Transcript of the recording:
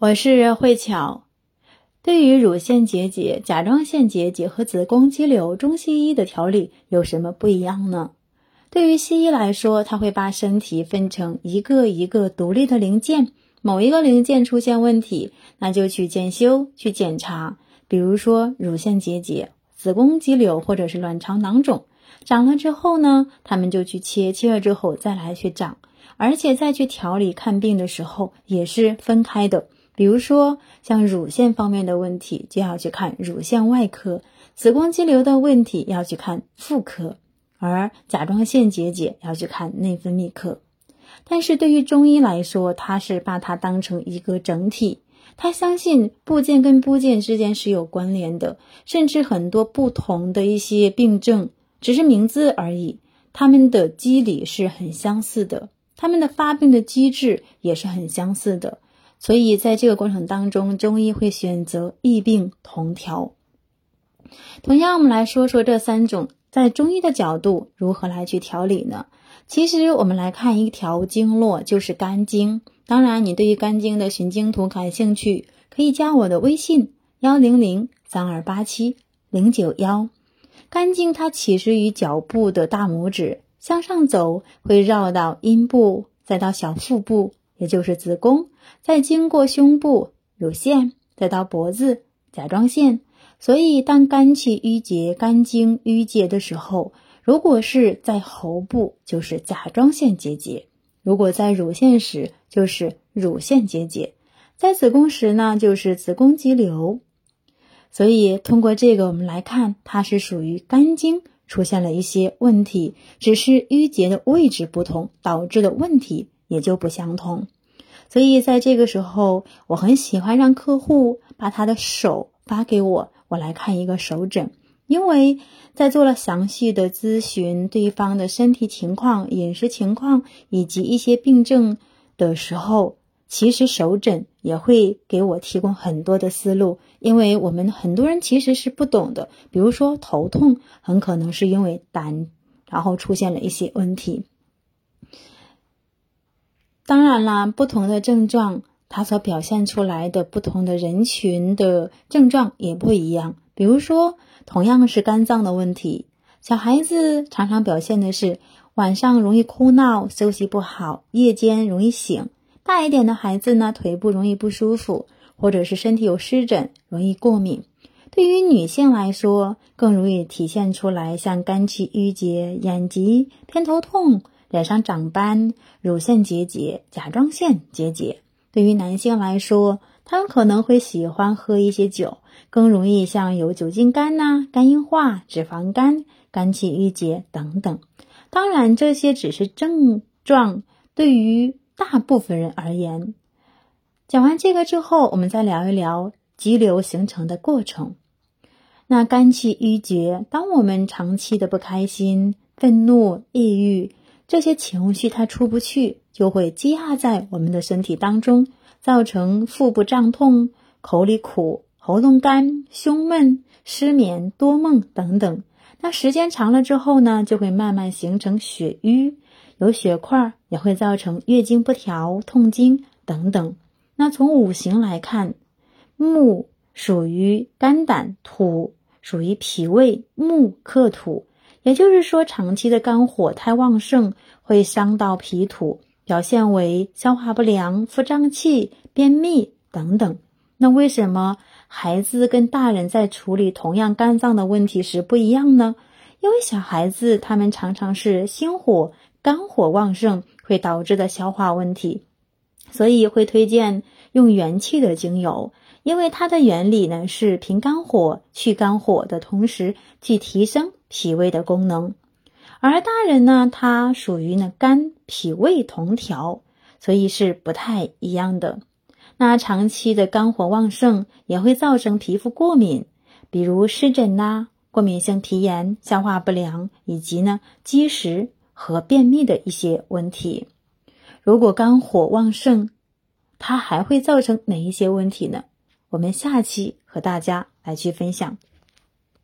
我是慧巧。对于乳腺结节、甲状腺结节和子宫肌瘤，中西医的调理有什么不一样呢？对于西医来说，它会把身体分成一个一个独立的零件，某一个零件出现问题，那就去检修、去检查。比如说乳腺结节、子宫肌瘤或者是卵巢囊肿，长了之后呢，他们就去切，切了之后再来去长，而且再去调理看病的时候也是分开的。比如说，像乳腺方面的问题，就要去看乳腺外科；子宫肌瘤的问题要去看妇科，而甲状腺结节要去看内分泌科。但是对于中医来说，它是把它当成一个整体，他相信部件跟部件之间是有关联的，甚至很多不同的一些病症，只是名字而已，它们的机理是很相似的，它们的发病的机制也是很相似的。所以，在这个过程当中，中医会选择异病同调。同样，我们来说说这三种在中医的角度如何来去调理呢？其实，我们来看一条经络，就是肝经。当然，你对于肝经的循经图感兴趣，可以加我的微信：幺零零三二八七零九幺。肝经它起始于脚部的大拇指，向上走会绕到阴部，再到小腹部。也就是子宫，再经过胸部、乳腺，再到脖子、甲状腺。所以，当肝气郁结、肝经郁结的时候，如果是在喉部，就是甲状腺结节；如果在乳腺时，就是乳腺结节；在子宫时呢，就是子宫肌瘤。所以，通过这个，我们来看，它是属于肝经出现了一些问题，只是郁结的位置不同，导致的问题。也就不相同，所以在这个时候，我很喜欢让客户把他的手发给我，我来看一个手诊。因为在做了详细的咨询，对方的身体情况、饮食情况以及一些病症的时候，其实手诊也会给我提供很多的思路。因为我们很多人其实是不懂的，比如说头痛，很可能是因为胆，然后出现了一些问题。当然啦，不同的症状，它所表现出来的不同的人群的症状也不一样。比如说，同样是肝脏的问题，小孩子常常表现的是晚上容易哭闹、休息不好，夜间容易醒；大一点的孩子呢，腿部容易不舒服，或者是身体有湿疹、容易过敏。对于女性来说，更容易体现出来像肝气郁结、眼疾、偏头痛。脸上长斑、乳腺结节、甲状腺结节。对于男性来说，他们可能会喜欢喝一些酒，更容易像有酒精肝呐、肝硬化、脂肪肝、肝气郁结等等。当然，这些只是症状，对于大部分人而言。讲完这个之后，我们再聊一聊肌瘤形成的过程。那肝气郁结，当我们长期的不开心、愤怒、抑郁。这些情绪它出不去，就会积压在我们的身体当中，造成腹部胀痛、口里苦、喉咙干、胸闷、失眠、多梦等等。那时间长了之后呢，就会慢慢形成血瘀，有血块，也会造成月经不调、痛经等等。那从五行来看，木属于肝胆，土属于脾胃，木克土。也就是说，长期的肝火太旺盛，会伤到脾土，表现为消化不良、腹胀气、便秘等等。那为什么孩子跟大人在处理同样肝脏的问题时不一样呢？因为小孩子他们常常是心火、肝火旺盛，会导致的消化问题，所以会推荐用元气的精油。因为它的原理呢是平肝火、去肝火的同时，去提升脾胃的功能。而大人呢，他属于呢肝脾胃同调，所以是不太一样的。那长期的肝火旺盛也会造成皮肤过敏，比如湿疹呐、过敏性皮炎、消化不良以及呢积食和便秘的一些问题。如果肝火旺盛，它还会造成哪一些问题呢？我们下期和大家来去分享。